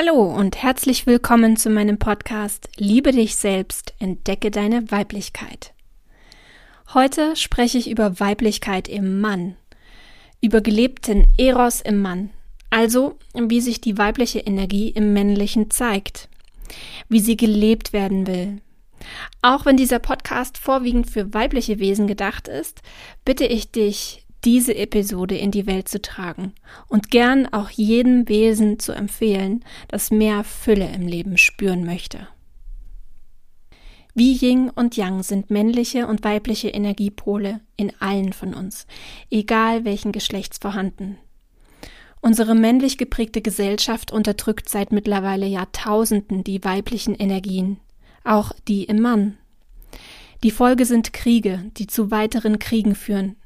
Hallo und herzlich willkommen zu meinem Podcast Liebe dich selbst, entdecke deine Weiblichkeit. Heute spreche ich über Weiblichkeit im Mann, über gelebten Eros im Mann, also wie sich die weibliche Energie im männlichen zeigt, wie sie gelebt werden will. Auch wenn dieser Podcast vorwiegend für weibliche Wesen gedacht ist, bitte ich dich, diese Episode in die Welt zu tragen und gern auch jedem Wesen zu empfehlen, das mehr Fülle im Leben spüren möchte. Wie Yin und Yang sind männliche und weibliche Energiepole in allen von uns, egal welchen Geschlechts vorhanden. Unsere männlich geprägte Gesellschaft unterdrückt seit mittlerweile Jahrtausenden die weiblichen Energien, auch die im Mann. Die Folge sind Kriege, die zu weiteren Kriegen führen,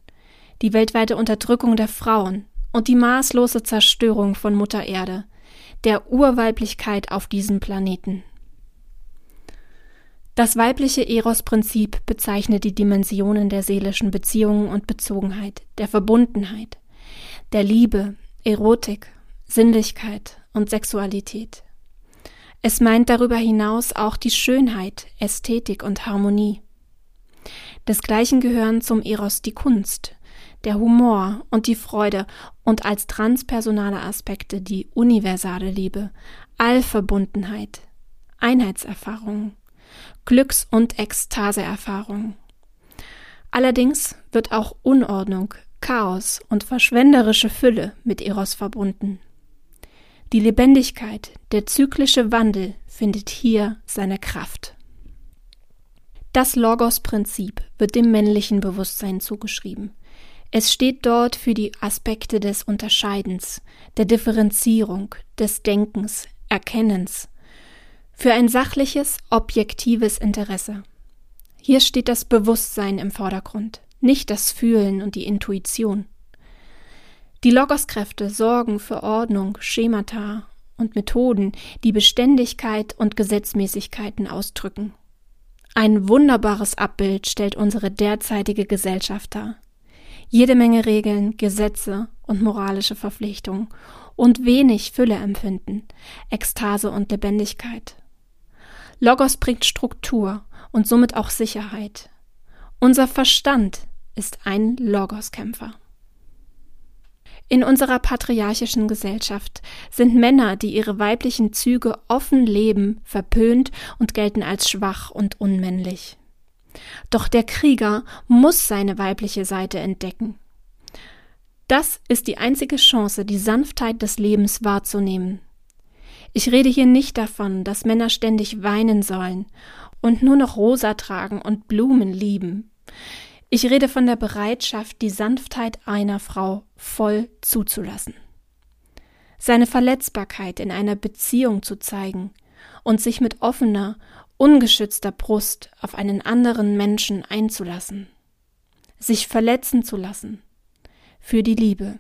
die weltweite Unterdrückung der Frauen und die maßlose Zerstörung von Mutter Erde, der Urweiblichkeit auf diesem Planeten. Das weibliche Eros-Prinzip bezeichnet die Dimensionen der seelischen Beziehungen und Bezogenheit, der Verbundenheit, der Liebe, Erotik, Sinnlichkeit und Sexualität. Es meint darüber hinaus auch die Schönheit, Ästhetik und Harmonie. Desgleichen gehören zum Eros die Kunst, der Humor und die Freude und als transpersonale Aspekte die universale Liebe, Allverbundenheit, Einheitserfahrung, Glücks- und Ekstaseerfahrung. Allerdings wird auch Unordnung, Chaos und verschwenderische Fülle mit Eros verbunden. Die Lebendigkeit, der zyklische Wandel findet hier seine Kraft. Das Logos-Prinzip wird dem männlichen Bewusstsein zugeschrieben, es steht dort für die Aspekte des Unterscheidens, der Differenzierung, des Denkens, Erkennens, für ein sachliches, objektives Interesse. Hier steht das Bewusstsein im Vordergrund, nicht das Fühlen und die Intuition. Die Logoskräfte sorgen für Ordnung, Schemata und Methoden, die Beständigkeit und Gesetzmäßigkeiten ausdrücken. Ein wunderbares Abbild stellt unsere derzeitige Gesellschaft dar jede Menge Regeln, Gesetze und moralische Verpflichtungen und wenig Fülle empfinden, Ekstase und Lebendigkeit. Logos bringt Struktur und somit auch Sicherheit. Unser Verstand ist ein Logoskämpfer. In unserer patriarchischen Gesellschaft sind Männer, die ihre weiblichen Züge offen leben, verpönt und gelten als schwach und unmännlich. Doch der Krieger muss seine weibliche Seite entdecken. Das ist die einzige Chance, die Sanftheit des Lebens wahrzunehmen. Ich rede hier nicht davon, dass Männer ständig weinen sollen und nur noch rosa tragen und Blumen lieben. Ich rede von der Bereitschaft, die Sanftheit einer Frau voll zuzulassen. Seine Verletzbarkeit in einer Beziehung zu zeigen und sich mit offener ungeschützter Brust auf einen anderen Menschen einzulassen, sich verletzen zu lassen für die Liebe.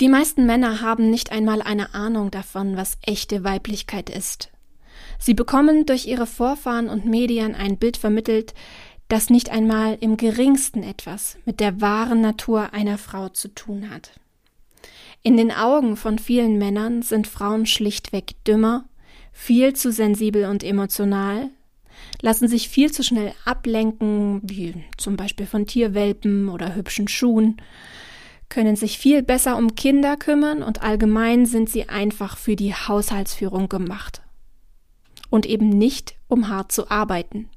Die meisten Männer haben nicht einmal eine Ahnung davon, was echte Weiblichkeit ist. Sie bekommen durch ihre Vorfahren und Medien ein Bild vermittelt, das nicht einmal im geringsten etwas mit der wahren Natur einer Frau zu tun hat. In den Augen von vielen Männern sind Frauen schlichtweg dümmer, viel zu sensibel und emotional, lassen sich viel zu schnell ablenken, wie zum Beispiel von Tierwelpen oder hübschen Schuhen, können sich viel besser um Kinder kümmern und allgemein sind sie einfach für die Haushaltsführung gemacht. Und eben nicht, um hart zu arbeiten.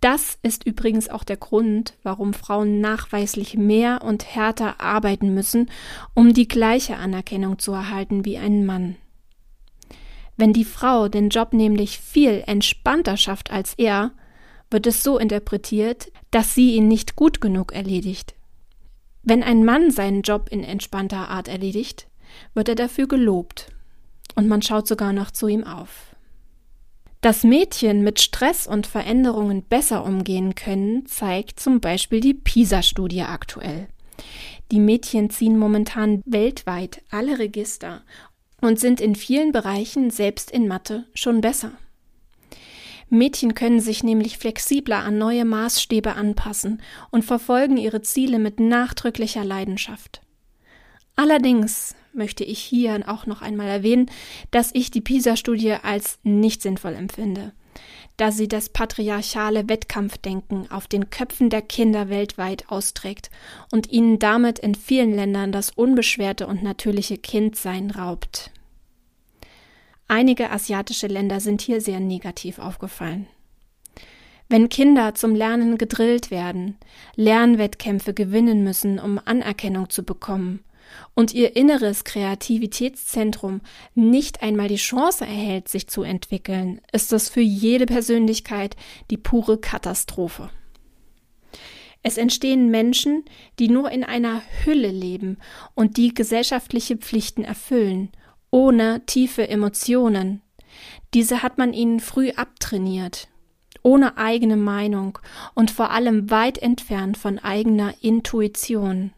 Das ist übrigens auch der Grund, warum Frauen nachweislich mehr und härter arbeiten müssen, um die gleiche Anerkennung zu erhalten wie ein Mann. Wenn die Frau den Job nämlich viel entspannter schafft als er, wird es so interpretiert, dass sie ihn nicht gut genug erledigt. Wenn ein Mann seinen Job in entspannter Art erledigt, wird er dafür gelobt und man schaut sogar noch zu ihm auf. Dass Mädchen mit Stress und Veränderungen besser umgehen können, zeigt zum Beispiel die PISA-Studie aktuell. Die Mädchen ziehen momentan weltweit alle Register und sind in vielen Bereichen, selbst in Mathe, schon besser. Mädchen können sich nämlich flexibler an neue Maßstäbe anpassen und verfolgen ihre Ziele mit nachdrücklicher Leidenschaft. Allerdings möchte ich hier auch noch einmal erwähnen, dass ich die PISA-Studie als nicht sinnvoll empfinde, da sie das patriarchale Wettkampfdenken auf den Köpfen der Kinder weltweit austrägt und ihnen damit in vielen Ländern das unbeschwerte und natürliche Kindsein raubt. Einige asiatische Länder sind hier sehr negativ aufgefallen. Wenn Kinder zum Lernen gedrillt werden, Lernwettkämpfe gewinnen müssen, um Anerkennung zu bekommen, und ihr inneres Kreativitätszentrum nicht einmal die Chance erhält, sich zu entwickeln, ist das für jede Persönlichkeit die pure Katastrophe. Es entstehen Menschen, die nur in einer Hülle leben und die gesellschaftliche Pflichten erfüllen, ohne tiefe Emotionen. Diese hat man ihnen früh abtrainiert, ohne eigene Meinung und vor allem weit entfernt von eigener Intuition.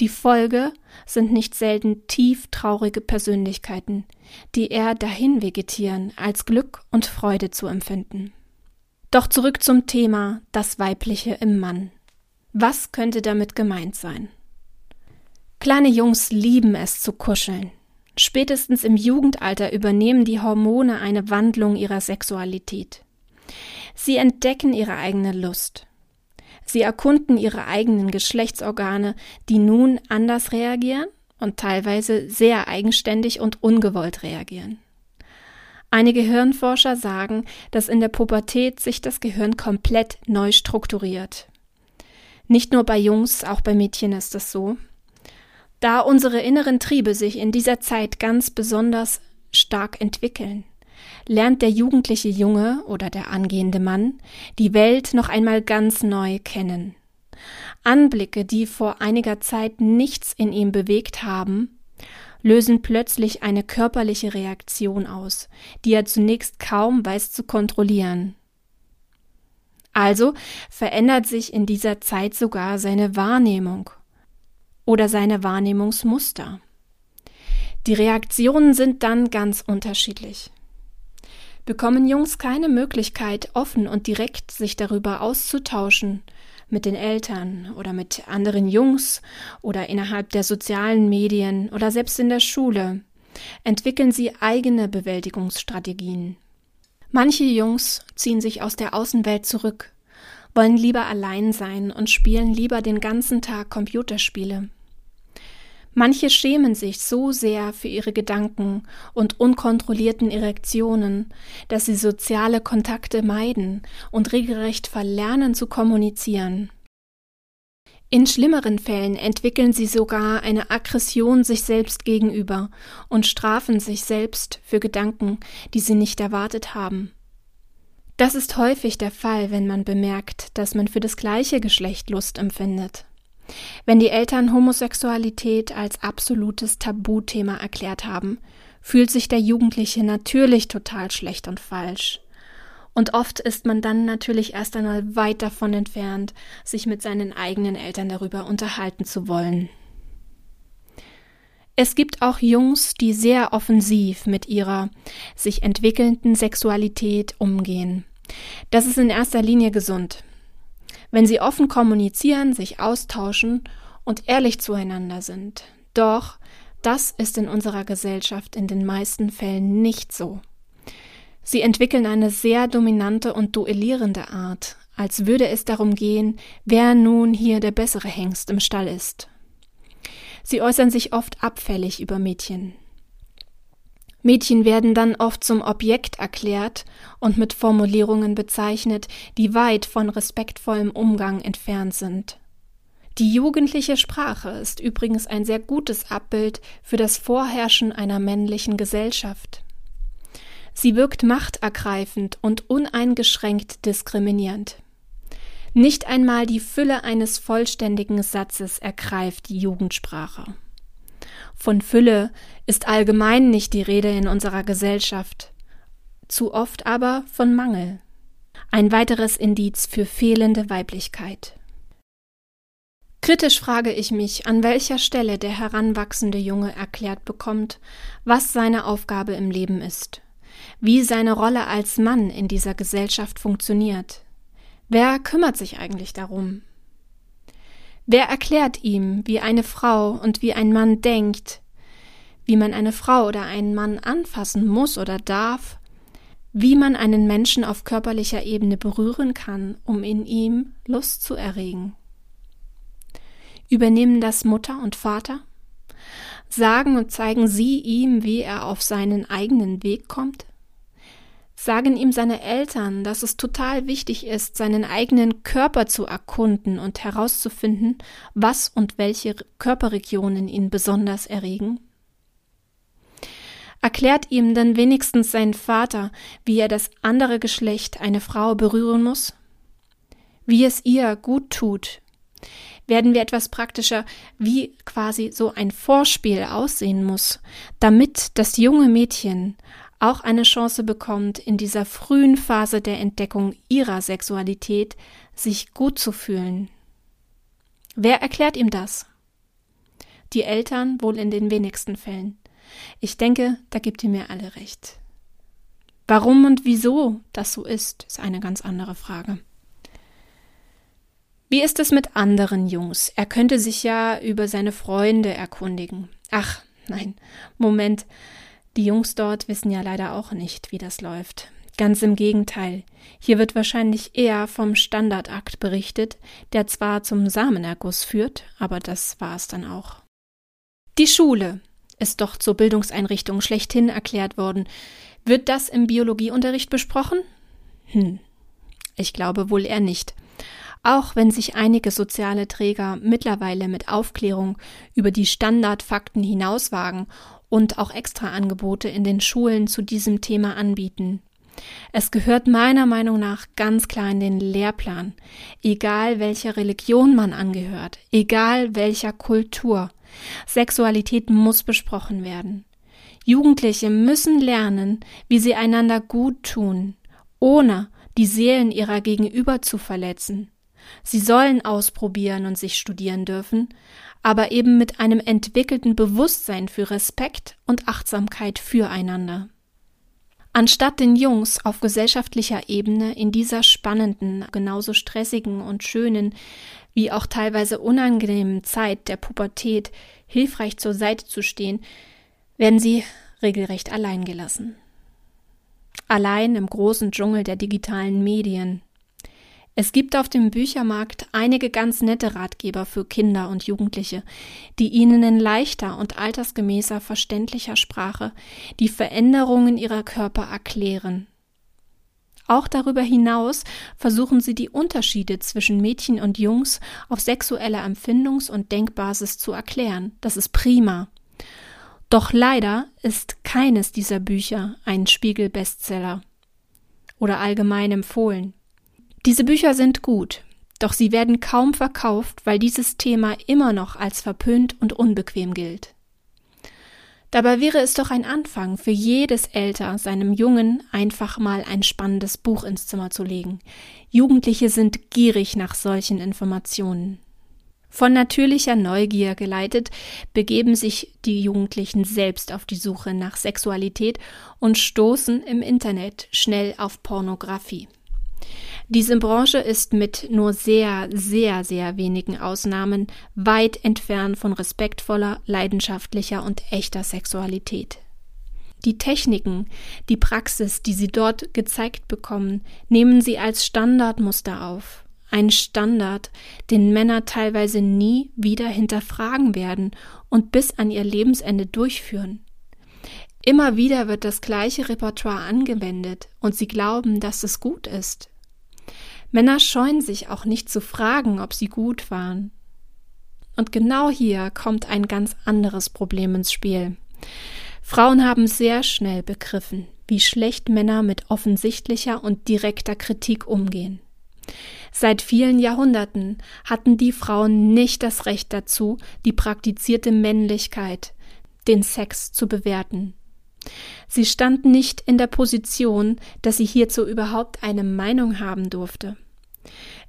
Die Folge sind nicht selten tief traurige Persönlichkeiten, die eher dahin vegetieren, als Glück und Freude zu empfinden. Doch zurück zum Thema das Weibliche im Mann. Was könnte damit gemeint sein? Kleine Jungs lieben es zu kuscheln. Spätestens im Jugendalter übernehmen die Hormone eine Wandlung ihrer Sexualität. Sie entdecken ihre eigene Lust. Sie erkunden ihre eigenen Geschlechtsorgane, die nun anders reagieren und teilweise sehr eigenständig und ungewollt reagieren. Einige Hirnforscher sagen, dass in der Pubertät sich das Gehirn komplett neu strukturiert. Nicht nur bei Jungs, auch bei Mädchen ist es so. Da unsere inneren Triebe sich in dieser Zeit ganz besonders stark entwickeln lernt der jugendliche Junge oder der angehende Mann die Welt noch einmal ganz neu kennen. Anblicke, die vor einiger Zeit nichts in ihm bewegt haben, lösen plötzlich eine körperliche Reaktion aus, die er zunächst kaum weiß zu kontrollieren. Also verändert sich in dieser Zeit sogar seine Wahrnehmung oder seine Wahrnehmungsmuster. Die Reaktionen sind dann ganz unterschiedlich bekommen Jungs keine Möglichkeit, offen und direkt sich darüber auszutauschen mit den Eltern oder mit anderen Jungs oder innerhalb der sozialen Medien oder selbst in der Schule, entwickeln sie eigene Bewältigungsstrategien. Manche Jungs ziehen sich aus der Außenwelt zurück, wollen lieber allein sein und spielen lieber den ganzen Tag Computerspiele. Manche schämen sich so sehr für ihre Gedanken und unkontrollierten Erektionen, dass sie soziale Kontakte meiden und regelrecht verlernen zu kommunizieren. In schlimmeren Fällen entwickeln sie sogar eine Aggression sich selbst gegenüber und strafen sich selbst für Gedanken, die sie nicht erwartet haben. Das ist häufig der Fall, wenn man bemerkt, dass man für das gleiche Geschlecht Lust empfindet. Wenn die Eltern Homosexualität als absolutes Tabuthema erklärt haben, fühlt sich der Jugendliche natürlich total schlecht und falsch. Und oft ist man dann natürlich erst einmal weit davon entfernt, sich mit seinen eigenen Eltern darüber unterhalten zu wollen. Es gibt auch Jungs, die sehr offensiv mit ihrer sich entwickelnden Sexualität umgehen. Das ist in erster Linie gesund wenn sie offen kommunizieren, sich austauschen und ehrlich zueinander sind. Doch das ist in unserer Gesellschaft in den meisten Fällen nicht so. Sie entwickeln eine sehr dominante und duellierende Art, als würde es darum gehen, wer nun hier der bessere Hengst im Stall ist. Sie äußern sich oft abfällig über Mädchen, Mädchen werden dann oft zum Objekt erklärt und mit Formulierungen bezeichnet, die weit von respektvollem Umgang entfernt sind. Die jugendliche Sprache ist übrigens ein sehr gutes Abbild für das Vorherrschen einer männlichen Gesellschaft. Sie wirkt machtergreifend und uneingeschränkt diskriminierend. Nicht einmal die Fülle eines vollständigen Satzes ergreift die Jugendsprache. Von Fülle ist allgemein nicht die Rede in unserer Gesellschaft, zu oft aber von Mangel. Ein weiteres Indiz für fehlende Weiblichkeit. Kritisch frage ich mich, an welcher Stelle der heranwachsende Junge erklärt bekommt, was seine Aufgabe im Leben ist, wie seine Rolle als Mann in dieser Gesellschaft funktioniert. Wer kümmert sich eigentlich darum? Wer erklärt ihm, wie eine Frau und wie ein Mann denkt, wie man eine Frau oder einen Mann anfassen muss oder darf, wie man einen Menschen auf körperlicher Ebene berühren kann, um in ihm Lust zu erregen? Übernehmen das Mutter und Vater? Sagen und zeigen sie ihm, wie er auf seinen eigenen Weg kommt? Sagen ihm seine Eltern, dass es total wichtig ist, seinen eigenen Körper zu erkunden und herauszufinden, was und welche Körperregionen ihn besonders erregen? Erklärt ihm dann wenigstens sein Vater, wie er das andere Geschlecht, eine Frau, berühren muss? Wie es ihr gut tut, werden wir etwas praktischer, wie quasi so ein Vorspiel aussehen muss, damit das junge Mädchen auch eine Chance bekommt, in dieser frühen Phase der Entdeckung ihrer Sexualität sich gut zu fühlen. Wer erklärt ihm das? Die Eltern wohl in den wenigsten Fällen. Ich denke, da gibt ihr mir alle recht. Warum und wieso das so ist, ist eine ganz andere Frage. Wie ist es mit anderen Jungs? Er könnte sich ja über seine Freunde erkundigen. Ach, nein, Moment. Die Jungs dort wissen ja leider auch nicht, wie das läuft. Ganz im Gegenteil. Hier wird wahrscheinlich eher vom Standardakt berichtet, der zwar zum Samenerguss führt, aber das war es dann auch. Die Schule ist doch zur Bildungseinrichtung schlechthin erklärt worden. Wird das im Biologieunterricht besprochen? Hm. Ich glaube wohl eher nicht. Auch wenn sich einige soziale Träger mittlerweile mit Aufklärung über die Standardfakten hinauswagen und auch Extraangebote in den Schulen zu diesem Thema anbieten. Es gehört meiner Meinung nach ganz klar in den Lehrplan, egal welcher Religion man angehört, egal welcher Kultur. Sexualität muss besprochen werden. Jugendliche müssen lernen, wie sie einander gut tun, ohne die Seelen ihrer Gegenüber zu verletzen. Sie sollen ausprobieren und sich studieren dürfen, aber eben mit einem entwickelten Bewusstsein für Respekt und Achtsamkeit füreinander. Anstatt den Jungs auf gesellschaftlicher Ebene in dieser spannenden, genauso stressigen und schönen wie auch teilweise unangenehmen Zeit der Pubertät hilfreich zur Seite zu stehen, werden sie regelrecht allein gelassen. Allein im großen Dschungel der digitalen Medien, es gibt auf dem Büchermarkt einige ganz nette Ratgeber für Kinder und Jugendliche, die ihnen in leichter und altersgemäßer verständlicher Sprache die Veränderungen ihrer Körper erklären. Auch darüber hinaus versuchen sie die Unterschiede zwischen Mädchen und Jungs auf sexueller Empfindungs- und Denkbasis zu erklären. Das ist prima. Doch leider ist keines dieser Bücher ein Spiegel-Bestseller oder allgemein empfohlen. Diese Bücher sind gut, doch sie werden kaum verkauft, weil dieses Thema immer noch als verpönt und unbequem gilt. Dabei wäre es doch ein Anfang für jedes Elter, seinem Jungen einfach mal ein spannendes Buch ins Zimmer zu legen. Jugendliche sind gierig nach solchen Informationen. Von natürlicher Neugier geleitet, begeben sich die Jugendlichen selbst auf die Suche nach Sexualität und stoßen im Internet schnell auf Pornografie. Diese Branche ist mit nur sehr, sehr, sehr wenigen Ausnahmen weit entfernt von respektvoller, leidenschaftlicher und echter Sexualität. Die Techniken, die Praxis, die sie dort gezeigt bekommen, nehmen sie als Standardmuster auf. Ein Standard, den Männer teilweise nie wieder hinterfragen werden und bis an ihr Lebensende durchführen. Immer wieder wird das gleiche Repertoire angewendet und sie glauben, dass es gut ist. Männer scheuen sich auch nicht zu fragen, ob sie gut waren. Und genau hier kommt ein ganz anderes Problem ins Spiel. Frauen haben sehr schnell begriffen, wie schlecht Männer mit offensichtlicher und direkter Kritik umgehen. Seit vielen Jahrhunderten hatten die Frauen nicht das Recht dazu, die praktizierte Männlichkeit, den Sex zu bewerten. Sie stand nicht in der Position, dass sie hierzu überhaupt eine Meinung haben durfte.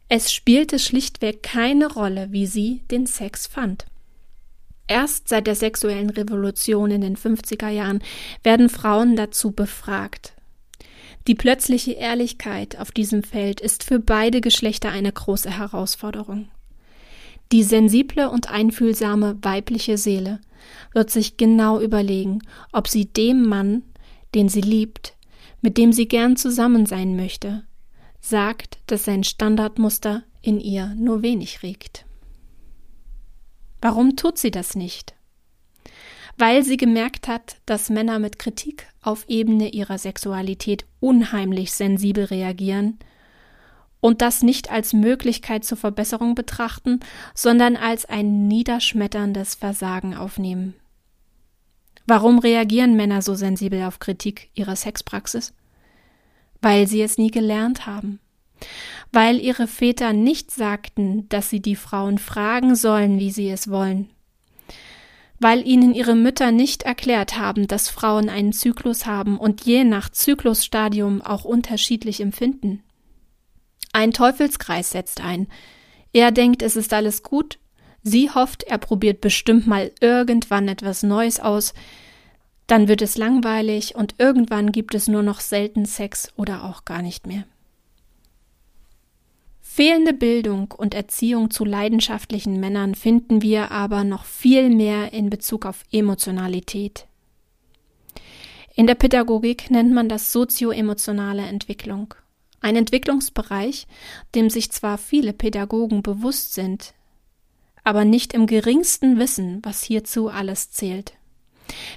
Es spielte schlichtweg keine Rolle, wie sie den Sex fand. Erst seit der sexuellen Revolution in den 50er Jahren werden Frauen dazu befragt. Die plötzliche Ehrlichkeit auf diesem Feld ist für beide Geschlechter eine große Herausforderung. Die sensible und einfühlsame weibliche Seele wird sich genau überlegen, ob sie dem Mann, den sie liebt, mit dem sie gern zusammen sein möchte, sagt, dass sein Standardmuster in ihr nur wenig regt. Warum tut sie das nicht? Weil sie gemerkt hat, dass Männer mit Kritik auf Ebene ihrer Sexualität unheimlich sensibel reagieren und das nicht als Möglichkeit zur Verbesserung betrachten, sondern als ein niederschmetterndes Versagen aufnehmen. Warum reagieren Männer so sensibel auf Kritik ihrer Sexpraxis? Weil sie es nie gelernt haben. Weil ihre Väter nicht sagten, dass sie die Frauen fragen sollen, wie sie es wollen. Weil ihnen ihre Mütter nicht erklärt haben, dass Frauen einen Zyklus haben und je nach Zyklusstadium auch unterschiedlich empfinden. Ein Teufelskreis setzt ein. Er denkt, es ist alles gut, Sie hofft, er probiert bestimmt mal irgendwann etwas Neues aus, dann wird es langweilig und irgendwann gibt es nur noch selten Sex oder auch gar nicht mehr. Fehlende Bildung und Erziehung zu leidenschaftlichen Männern finden wir aber noch viel mehr in Bezug auf Emotionalität. In der Pädagogik nennt man das sozioemotionale Entwicklung. Ein Entwicklungsbereich, dem sich zwar viele Pädagogen bewusst sind, aber nicht im geringsten wissen, was hierzu alles zählt.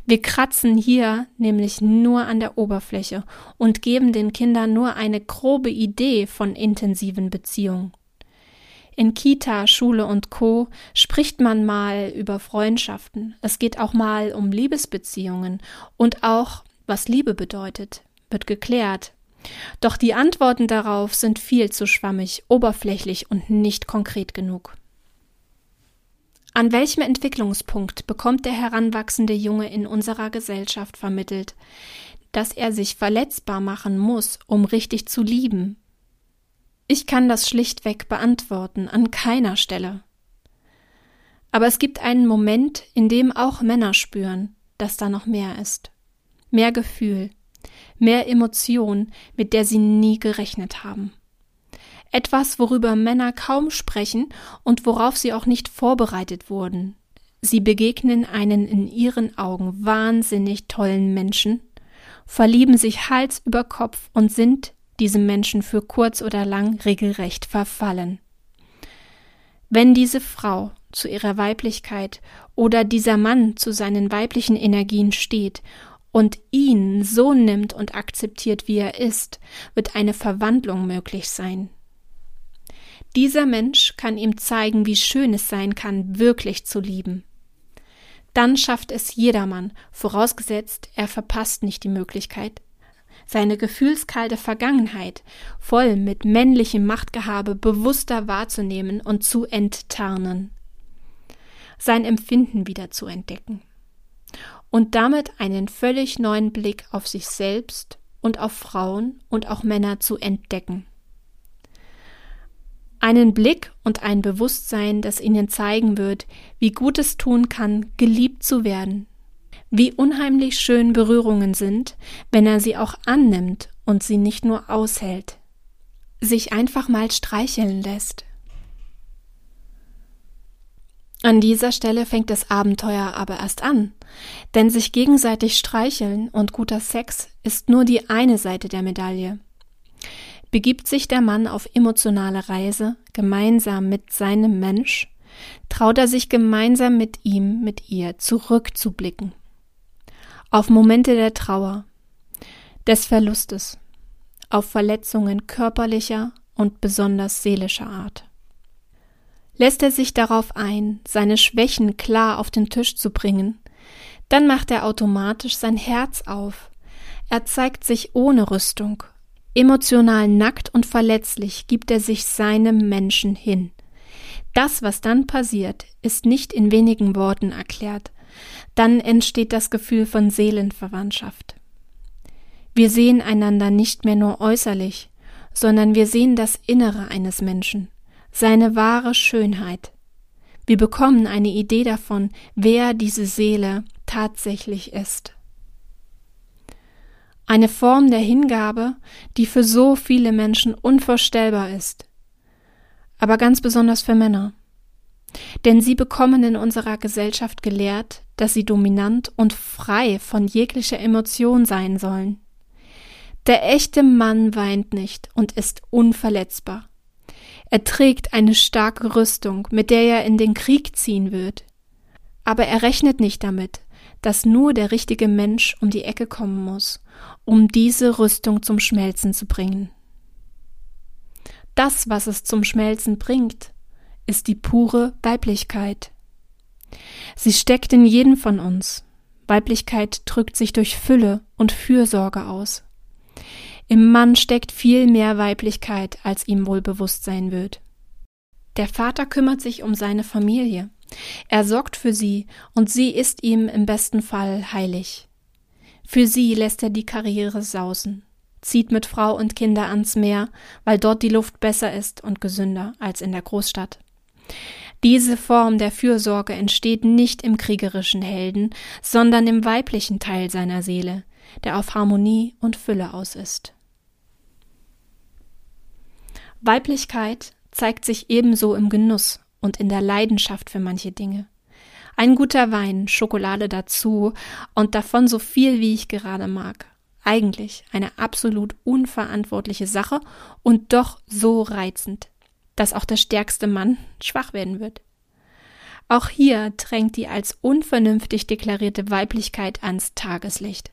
Wir kratzen hier nämlich nur an der Oberfläche und geben den Kindern nur eine grobe Idee von intensiven Beziehungen. In Kita, Schule und Co. spricht man mal über Freundschaften. Es geht auch mal um Liebesbeziehungen und auch, was Liebe bedeutet, wird geklärt. Doch die Antworten darauf sind viel zu schwammig, oberflächlich und nicht konkret genug. An welchem Entwicklungspunkt bekommt der heranwachsende Junge in unserer Gesellschaft vermittelt, dass er sich verletzbar machen muss, um richtig zu lieben? Ich kann das schlichtweg beantworten, an keiner Stelle. Aber es gibt einen Moment, in dem auch Männer spüren, dass da noch mehr ist. Mehr Gefühl, mehr Emotion, mit der sie nie gerechnet haben etwas, worüber Männer kaum sprechen und worauf sie auch nicht vorbereitet wurden. Sie begegnen einen in ihren Augen wahnsinnig tollen Menschen, verlieben sich Hals über Kopf und sind diesem Menschen für kurz oder lang regelrecht verfallen. Wenn diese Frau zu ihrer Weiblichkeit oder dieser Mann zu seinen weiblichen Energien steht und ihn so nimmt und akzeptiert, wie er ist, wird eine Verwandlung möglich sein. Dieser Mensch kann ihm zeigen, wie schön es sein kann, wirklich zu lieben. Dann schafft es jedermann, vorausgesetzt, er verpasst nicht die Möglichkeit, seine gefühlskalte Vergangenheit voll mit männlichem Machtgehabe bewusster wahrzunehmen und zu enttarnen, sein Empfinden wieder zu entdecken und damit einen völlig neuen Blick auf sich selbst und auf Frauen und auch Männer zu entdecken. Einen Blick und ein Bewusstsein, das ihnen zeigen wird, wie gut es tun kann, geliebt zu werden, wie unheimlich schön Berührungen sind, wenn er sie auch annimmt und sie nicht nur aushält, sich einfach mal streicheln lässt. An dieser Stelle fängt das Abenteuer aber erst an, denn sich gegenseitig streicheln und guter Sex ist nur die eine Seite der Medaille begibt sich der Mann auf emotionale Reise gemeinsam mit seinem Mensch, traut er sich gemeinsam mit ihm, mit ihr zurückzublicken. Auf Momente der Trauer, des Verlustes, auf Verletzungen körperlicher und besonders seelischer Art. Lässt er sich darauf ein, seine Schwächen klar auf den Tisch zu bringen, dann macht er automatisch sein Herz auf. Er zeigt sich ohne Rüstung Emotional nackt und verletzlich gibt er sich seinem Menschen hin. Das, was dann passiert, ist nicht in wenigen Worten erklärt. Dann entsteht das Gefühl von Seelenverwandtschaft. Wir sehen einander nicht mehr nur äußerlich, sondern wir sehen das Innere eines Menschen, seine wahre Schönheit. Wir bekommen eine Idee davon, wer diese Seele tatsächlich ist. Eine Form der Hingabe, die für so viele Menschen unvorstellbar ist. Aber ganz besonders für Männer. Denn sie bekommen in unserer Gesellschaft gelehrt, dass sie dominant und frei von jeglicher Emotion sein sollen. Der echte Mann weint nicht und ist unverletzbar. Er trägt eine starke Rüstung, mit der er in den Krieg ziehen wird. Aber er rechnet nicht damit, dass nur der richtige Mensch um die Ecke kommen muss, um diese Rüstung zum Schmelzen zu bringen. Das, was es zum Schmelzen bringt, ist die pure Weiblichkeit. Sie steckt in jedem von uns. Weiblichkeit drückt sich durch Fülle und Fürsorge aus. Im Mann steckt viel mehr Weiblichkeit, als ihm wohl bewusst sein wird. Der Vater kümmert sich um seine Familie. Er sorgt für sie und sie ist ihm im besten Fall heilig. Für sie lässt er die Karriere sausen, zieht mit Frau und Kinder ans Meer, weil dort die Luft besser ist und gesünder als in der Großstadt. Diese Form der Fürsorge entsteht nicht im kriegerischen Helden, sondern im weiblichen Teil seiner Seele, der auf Harmonie und Fülle aus ist. Weiblichkeit zeigt sich ebenso im Genuss und in der Leidenschaft für manche Dinge. Ein guter Wein, Schokolade dazu und davon so viel, wie ich gerade mag. Eigentlich eine absolut unverantwortliche Sache und doch so reizend dass auch der stärkste Mann schwach werden wird. Auch hier drängt die als unvernünftig deklarierte Weiblichkeit ans Tageslicht.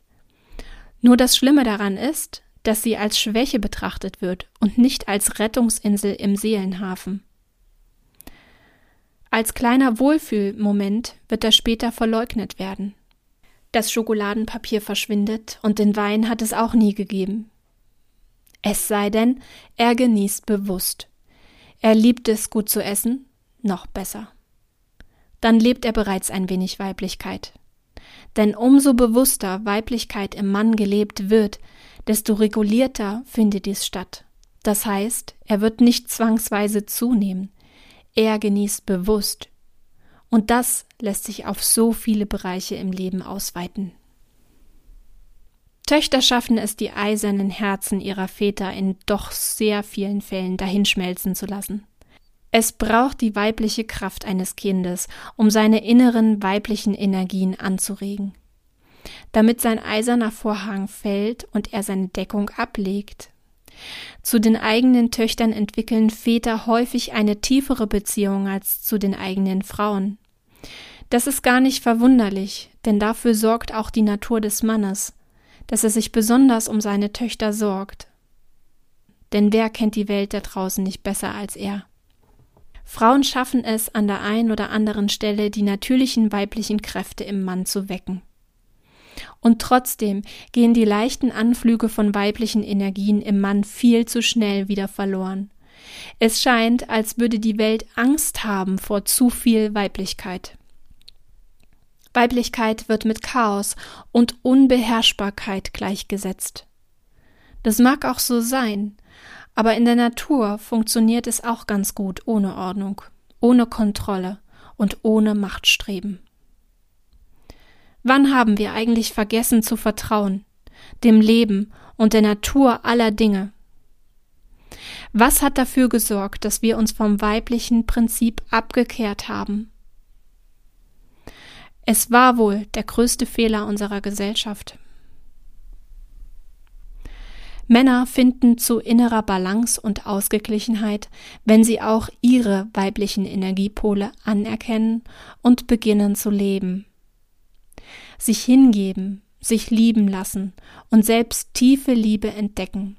Nur das Schlimme daran ist, dass sie als Schwäche betrachtet wird und nicht als Rettungsinsel im Seelenhafen. Als kleiner Wohlfühlmoment wird er später verleugnet werden. Das Schokoladenpapier verschwindet und den Wein hat es auch nie gegeben. Es sei denn, er genießt bewusst. Er liebt es, gut zu essen, noch besser. Dann lebt er bereits ein wenig Weiblichkeit. Denn umso bewusster Weiblichkeit im Mann gelebt wird, desto regulierter findet dies statt. Das heißt, er wird nicht zwangsweise zunehmen, er genießt bewusst. Und das lässt sich auf so viele Bereiche im Leben ausweiten. Töchter schaffen es, die eisernen Herzen ihrer Väter in doch sehr vielen Fällen dahinschmelzen zu lassen. Es braucht die weibliche Kraft eines Kindes, um seine inneren weiblichen Energien anzuregen. Damit sein eiserner Vorhang fällt und er seine Deckung ablegt. Zu den eigenen Töchtern entwickeln Väter häufig eine tiefere Beziehung als zu den eigenen Frauen. Das ist gar nicht verwunderlich, denn dafür sorgt auch die Natur des Mannes, dass er sich besonders um seine Töchter sorgt. Denn wer kennt die Welt da draußen nicht besser als er? Frauen schaffen es an der einen oder anderen Stelle, die natürlichen weiblichen Kräfte im Mann zu wecken. Und trotzdem gehen die leichten Anflüge von weiblichen Energien im Mann viel zu schnell wieder verloren. Es scheint, als würde die Welt Angst haben vor zu viel Weiblichkeit. Weiblichkeit wird mit Chaos und Unbeherrschbarkeit gleichgesetzt. Das mag auch so sein, aber in der Natur funktioniert es auch ganz gut ohne Ordnung, ohne Kontrolle und ohne Machtstreben. Wann haben wir eigentlich vergessen zu vertrauen, dem Leben und der Natur aller Dinge? Was hat dafür gesorgt, dass wir uns vom weiblichen Prinzip abgekehrt haben es war wohl der größte Fehler unserer Gesellschaft. Männer finden zu innerer Balance und Ausgeglichenheit, wenn sie auch ihre weiblichen Energiepole anerkennen und beginnen zu leben. Sich hingeben, sich lieben lassen und selbst tiefe Liebe entdecken.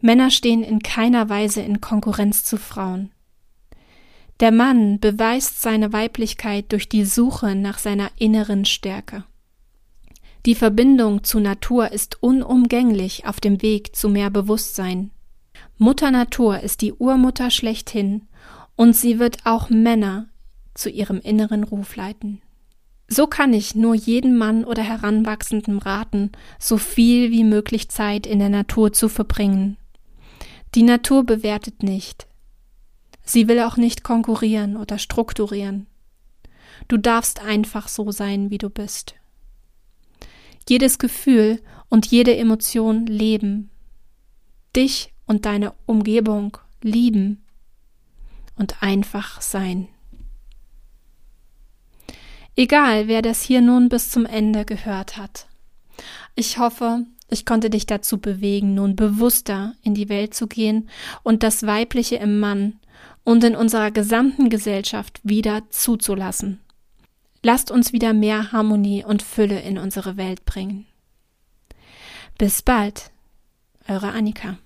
Männer stehen in keiner Weise in Konkurrenz zu Frauen. Der Mann beweist seine Weiblichkeit durch die Suche nach seiner inneren Stärke. Die Verbindung zu Natur ist unumgänglich auf dem Weg zu mehr Bewusstsein. Mutter Natur ist die Urmutter schlechthin und sie wird auch Männer zu ihrem inneren Ruf leiten. So kann ich nur jedem Mann oder Heranwachsenden raten, so viel wie möglich Zeit in der Natur zu verbringen. Die Natur bewertet nicht, Sie will auch nicht konkurrieren oder strukturieren. Du darfst einfach so sein, wie du bist. Jedes Gefühl und jede Emotion leben. Dich und deine Umgebung lieben. und einfach sein. Egal, wer das hier nun bis zum Ende gehört hat. Ich hoffe, ich konnte dich dazu bewegen, nun bewusster in die Welt zu gehen und das Weibliche im Mann und in unserer gesamten Gesellschaft wieder zuzulassen. Lasst uns wieder mehr Harmonie und Fülle in unsere Welt bringen. Bis bald, eure Annika.